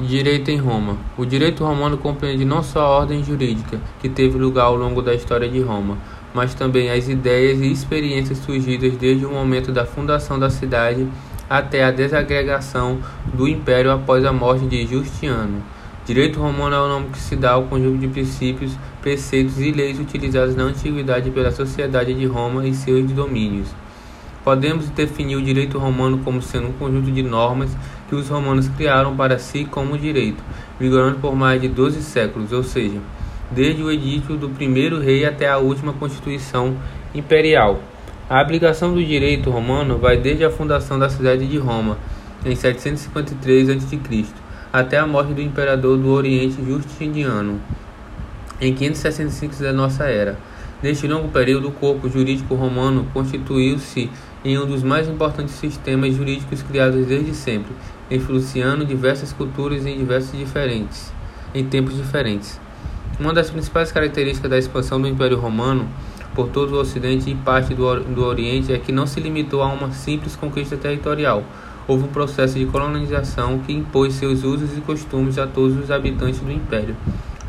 Direito em Roma. O direito romano compreende não só a ordem jurídica que teve lugar ao longo da história de Roma, mas também as ideias e experiências surgidas desde o momento da fundação da cidade até a desagregação do império após a morte de Justiniano. Direito romano é o nome que se dá ao conjunto de princípios, preceitos e leis utilizados na antiguidade pela sociedade de Roma e seus domínios. Podemos definir o direito romano como sendo um conjunto de normas que os romanos criaram para si como direito, vigorando por mais de 12 séculos, ou seja, desde o edito do primeiro rei até a última constituição imperial. A aplicação do direito romano vai desde a fundação da cidade de Roma, em 753 a.C., até a morte do imperador do Oriente Justiniano, em 565 da nossa era. Neste longo período, o corpo jurídico romano constituiu-se em um dos mais importantes sistemas jurídicos criados desde sempre, influenciando diversas culturas em diversos diferentes, em tempos diferentes. Uma das principais características da expansão do Império Romano por todo o Ocidente e parte do, do Oriente é que não se limitou a uma simples conquista territorial. Houve um processo de colonização que impôs seus usos e costumes a todos os habitantes do Império.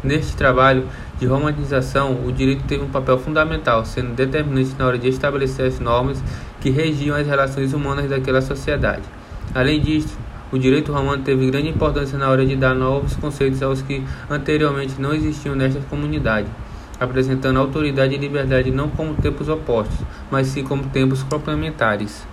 Neste trabalho de romanização, o direito teve um papel fundamental, sendo determinante na hora de estabelecer as normas que regiam as relações humanas daquela sociedade. Além disso, o direito romano teve grande importância na hora de dar novos conceitos aos que anteriormente não existiam nesta comunidade, apresentando autoridade e liberdade não como tempos opostos, mas sim como tempos complementares.